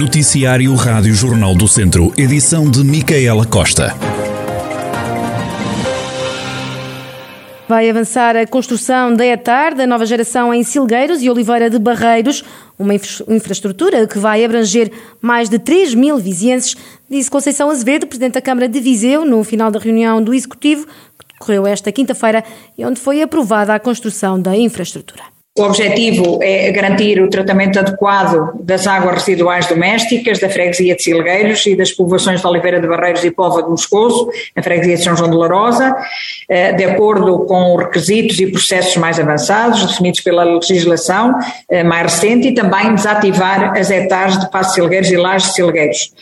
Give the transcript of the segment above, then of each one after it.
Noticiário Rádio Jornal do Centro, edição de Micaela Costa. Vai avançar a construção da ETAR, da nova geração em Silgueiros e Oliveira de Barreiros, uma infraestrutura que vai abranger mais de 3 mil vizienses, disse Conceição Azevedo, Presidente da Câmara de Viseu, no final da reunião do Executivo, que decorreu esta quinta-feira e onde foi aprovada a construção da infraestrutura. O objetivo é garantir o tratamento adequado das águas residuais domésticas da freguesia de Silgueiros e das povoações de Oliveira de Barreiros e Pova de Moscoso, na freguesia de São João de Larosa, eh, de acordo com requisitos e processos mais avançados definidos pela legislação eh, mais recente e também desativar as hectares de Passo Silgueiros e Lajes de Silgueiros.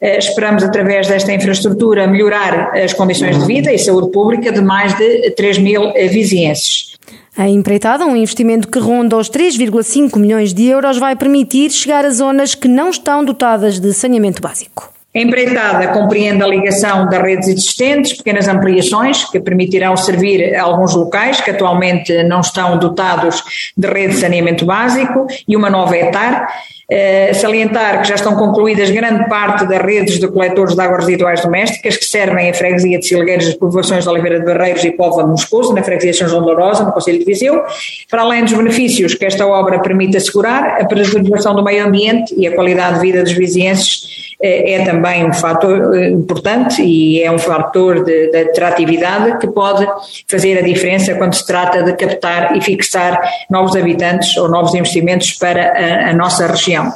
Eh, esperamos, através desta infraestrutura, melhorar as condições de vida e saúde pública de mais de 3 mil vizienses. A empreitada, um investimento que ronda os 3,5 milhões de euros, vai permitir chegar a zonas que não estão dotadas de saneamento básico. A empreitada compreende a ligação das redes existentes, pequenas ampliações que permitirão servir a alguns locais que atualmente não estão dotados de rede de saneamento básico e uma nova etar. Uh, salientar que já estão concluídas grande parte das redes de coletores de águas residuais domésticas que servem a freguesia de Silgueiros, as povoações de Oliveira de Barreiros e Póvoa de Moscoso, na freguesia de São João de Lourosa, no Conselho de Viseu, para além dos benefícios que esta obra permite assegurar, a preservação do meio ambiente e a qualidade de vida dos vizienses é, é também um fator eh, importante e é um fator de, de atratividade que pode fazer a diferença quando se trata de captar e fixar novos habitantes ou novos investimentos para a, a nossa região.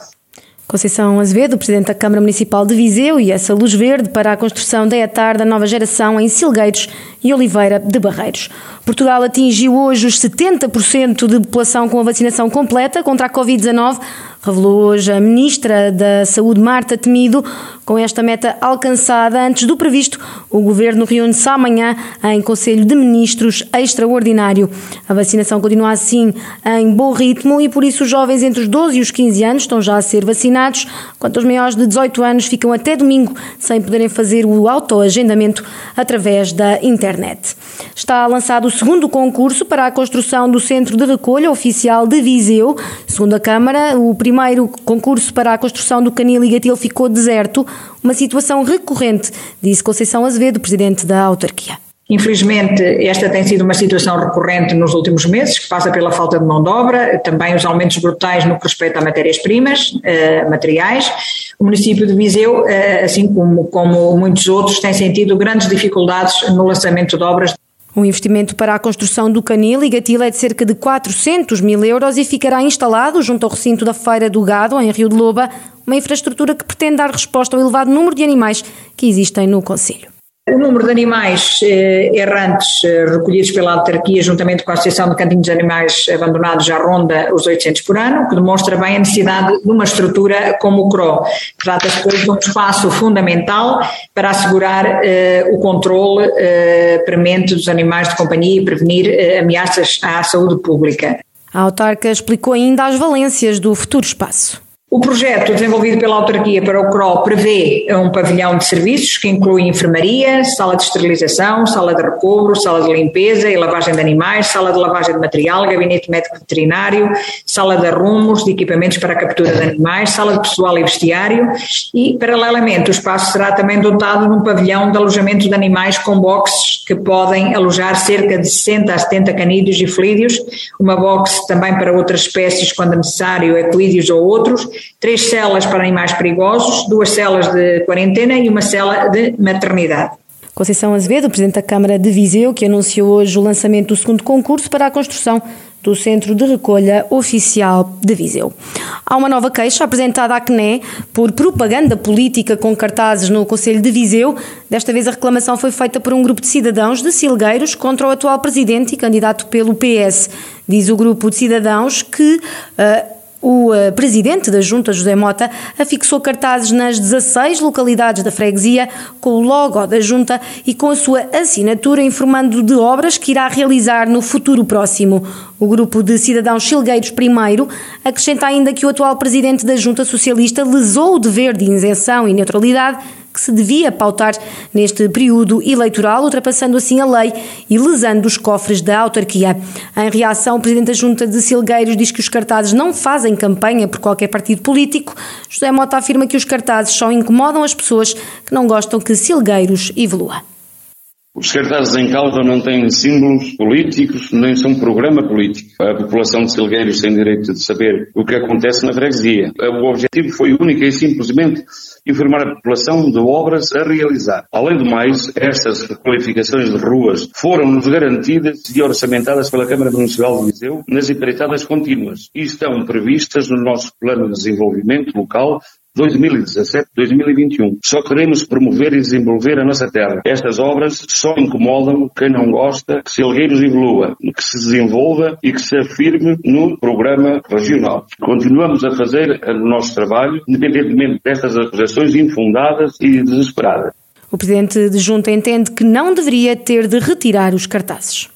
Conceição Azevedo, Presidente da Câmara Municipal de Viseu, e essa luz verde para a construção da ETAR da nova geração em Silgueiros e Oliveira de Barreiros. Portugal atingiu hoje os 70% de população com a vacinação completa contra a Covid-19, revelou hoje a Ministra da Saúde, Marta Temido. Com esta meta alcançada antes do previsto, o Governo reúne-se amanhã em Conselho de Ministros extraordinário. A vacinação continua assim em bom ritmo e por isso os jovens entre os 12 e os 15 anos estão já a ser vacinados, quanto os maiores de 18 anos ficam até domingo sem poderem fazer o autoagendamento através da internet. Está lançado o segundo concurso para a construção do Centro de Recolha Oficial de Viseu. Segundo a Câmara, o primeiro concurso para a construção do canil e gatil ficou deserto, uma situação recorrente, disse Conceição Azevedo, presidente da autarquia. Infelizmente, esta tem sido uma situação recorrente nos últimos meses, que passa pela falta de mão de obra, também os aumentos brutais no que respeita a matérias-primas, eh, materiais. O município de Viseu, eh, assim como, como muitos outros, tem sentido grandes dificuldades no lançamento de obras o investimento para a construção do canil e gatila é de cerca de 400 mil euros e ficará instalado junto ao recinto da Feira do Gado, em Rio de Loba, uma infraestrutura que pretende dar resposta ao elevado número de animais que existem no Conselho. O número de animais eh, errantes eh, recolhidos pela autarquia, juntamente com a Associação de Cantinhos de Animais Abandonados, já ronda os 800 por ano, que demonstra bem a necessidade de uma estrutura como o CRO. Trata-se de um espaço fundamental para assegurar eh, o controle eh, premente dos animais de companhia e prevenir eh, ameaças à saúde pública. A autarca explicou ainda as valências do futuro espaço. O projeto desenvolvido pela autarquia para o CRO prevê um pavilhão de serviços que inclui enfermaria, sala de esterilização, sala de recobro, sala de limpeza e lavagem de animais, sala de lavagem de material, gabinete médico veterinário, sala de arrumos, de equipamentos para a captura de animais, sala de pessoal e vestiário. E, paralelamente, o espaço será também dotado de um pavilhão de alojamento de animais com boxes que podem alojar cerca de 60 a 70 canídeos e felídeos, uma box também para outras espécies quando necessário, equídeos ou outros, três celas para animais perigosos, duas celas de quarentena e uma cela de maternidade. Conceição Azevedo, Presidente da Câmara de Viseu, que anunciou hoje o lançamento do segundo concurso para a construção do Centro de Recolha Oficial de Viseu. Há uma nova queixa apresentada à CNE por propaganda política com cartazes no Conselho de Viseu. Desta vez a reclamação foi feita por um grupo de cidadãos de Silgueiros contra o atual presidente e candidato pelo PS. Diz o grupo de cidadãos que uh, o uh, presidente da Junta, José Mota, afixou cartazes nas 16 localidades da freguesia com o logo da Junta e com a sua assinatura informando de obras que irá realizar no futuro próximo. O grupo de cidadãos Chilgueiros primeiro acrescenta ainda que o atual presidente da Junta Socialista lesou o dever de isenção e neutralidade que se devia pautar neste período eleitoral, ultrapassando assim a lei e lesando os cofres da autarquia. Em reação, o Presidente da Junta de Silgueiros diz que os cartazes não fazem campanha por qualquer partido político. José Mota afirma que os cartazes só incomodam as pessoas que não gostam que Silgueiros evolua. Os cartazes em causa não têm símbolos políticos, nem são programa político. A população de Silgueiros tem direito de saber o que acontece na freguesia. O objetivo foi único e simplesmente informar a população de obras a realizar. Além do mais, estas qualificações de ruas foram-nos garantidas e orçamentadas pela Câmara Municipal de Viseu nas empreitadas contínuas e estão previstas no nosso plano de desenvolvimento local 2017-2021. Só queremos promover e desenvolver a nossa terra. Estas obras só incomodam quem não gosta que Silgueiros evolua, que se desenvolva e que se afirme no programa regional. Continuamos a fazer o nosso trabalho, independentemente destas acusações infundadas e desesperadas. O Presidente de Junta entende que não deveria ter de retirar os cartazes.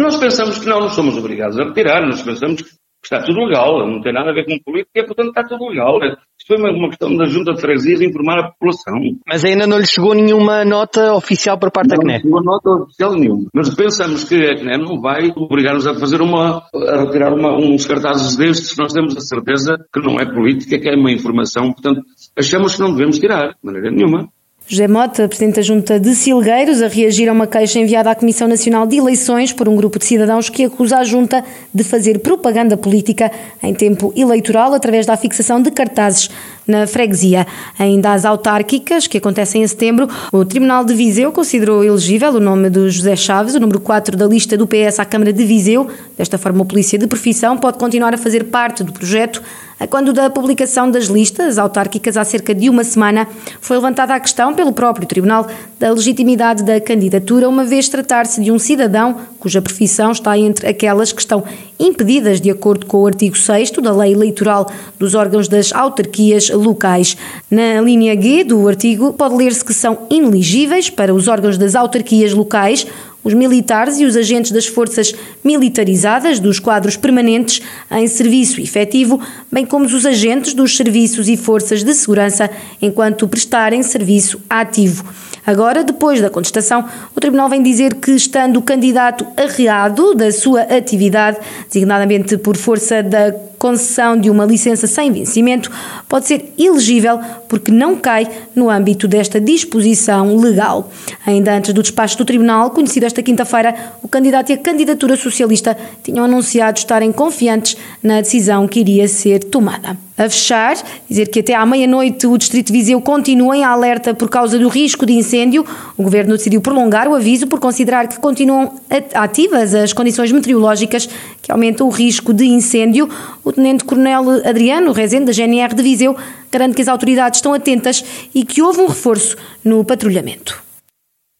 Nós pensamos que não, não somos obrigados a retirar, nós pensamos que está tudo legal, não tem nada a ver com política, e, portanto está tudo legal. Foi uma questão da Junta de Freguesias informar a população. Mas ainda não lhe chegou nenhuma nota oficial por parte não, da CNE? Não chegou nota oficial nenhuma. Mas pensamos que a CNE não vai obrigar-nos a fazer uma, a retirar uma, uns cartazes destes, nós temos a certeza que não é política, que é uma informação, portanto, achamos que não devemos tirar, de maneira nenhuma. José Mota, Presidente da Junta de Silgueiros, a reagir a uma queixa enviada à Comissão Nacional de Eleições por um grupo de cidadãos que acusa a Junta de fazer propaganda política em tempo eleitoral através da fixação de cartazes na freguesia. Ainda as autárquicas, que acontecem em setembro, o Tribunal de Viseu considerou elegível o nome de José Chaves, o número 4 da lista do PS à Câmara de Viseu. Desta forma, a Polícia de Profissão pode continuar a fazer parte do projeto quando da publicação das listas autárquicas há cerca de uma semana, foi levantada a questão pelo próprio Tribunal da legitimidade da candidatura, uma vez tratar-se de um cidadão cuja profissão está entre aquelas que estão impedidas de acordo com o artigo 6 da Lei Eleitoral dos órgãos das autarquias locais. Na linha G do artigo, pode ler-se que são ineligíveis para os órgãos das autarquias locais os militares e os agentes das forças militarizadas dos quadros permanentes em serviço efetivo, bem como os agentes dos serviços e forças de segurança enquanto prestarem serviço ativo. Agora, depois da contestação, o Tribunal vem dizer que, estando o candidato arreado da sua atividade, designadamente por força da concessão de uma licença sem vencimento, pode ser elegível porque não cai no âmbito desta disposição legal. Ainda antes do despacho do Tribunal, conhecido esta quinta-feira, o candidato e a candidatura socialista tinham anunciado estarem confiantes na decisão que iria ser tomada. A fechar, dizer que até à meia-noite o Distrito de Viseu continua em alerta por causa do risco de incêndio. O Governo decidiu prolongar o aviso por considerar que continuam ativas as condições meteorológicas que aumentam o risco de incêndio. O Tenente-Coronel Adriano Rezende, da GNR de Viseu, garante que as autoridades estão atentas e que houve um reforço no patrulhamento.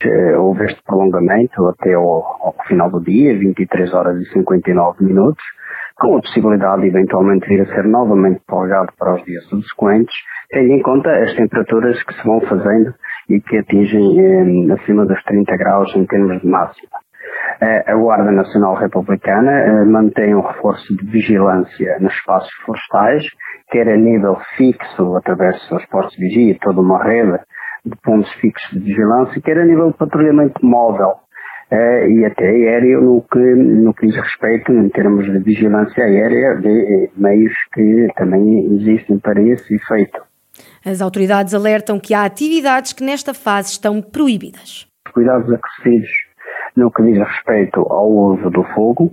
Eh, houve este prolongamento até ao, ao final do dia, 23 horas e 59 minutos com a possibilidade de eventualmente vir a ser novamente prorrogado para os dias subsequentes, tendo em conta as temperaturas que se vão fazendo e que atingem eh, acima dos 30 graus em termos de máxima. Eh, a Guarda Nacional Republicana eh, mantém um reforço de vigilância nos espaços florestais, quer a nível fixo, através dos seus postos de vigia, toda uma rede de pontos fixos de vigilância, quer a nível de patrulhamento móvel, uh, e até aéreo no que, no que diz respeito, em termos de vigilância aérea, de eh, meios que também existem para esse efeito. As autoridades alertam que há atividades que nesta fase estão proibidas. Cuidados acrescidos no que diz respeito ao uso do fogo,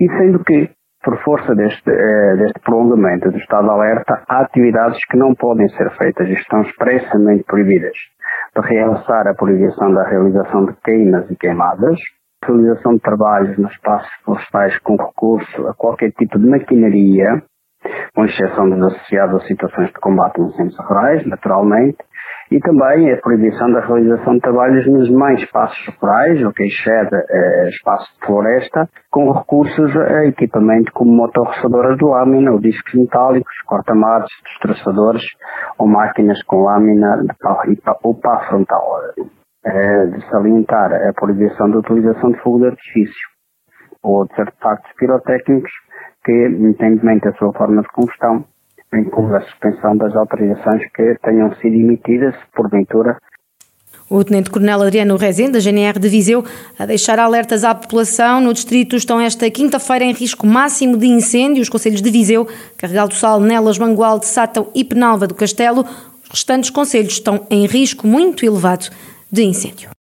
e sendo que, por força deste, eh, deste prolongamento do estado de alerta, há atividades que não podem ser feitas e estão expressamente proibidas. De realçar a proibição da realização de queimas e queimadas, realização de trabalhos nos espaços florestais com recurso a qualquer tipo de maquinaria, com exceção dos associados a situações de combate a incêndios rurais, naturalmente, e também a proibição da realização de trabalhos nos mais espaços rurais, o que excede eh, espaço de floresta, com recursos a equipamento como motorroçadoras de lâmina, ou discos metálicos, corta-matos, destroçadores ou máquinas com lâmina de pá, ou pá frontal. Eh, de salientar a proibição da utilização de fogo de artifício ou de artefactos pirotécnicos que, independentemente da sua forma de combustão, incluindo a suspensão das autorizações que tenham sido emitidas, porventura, o Tenente-Coronel Adriano Rezende, da GNR de Viseu, a deixar alertas à população. No distrito estão esta quinta-feira em risco máximo de incêndio. Os conselhos de Viseu, Carregal do Sal, Nelas, Mangualde, Sátão e Penalva do Castelo. Os restantes conselhos estão em risco muito elevado de incêndio.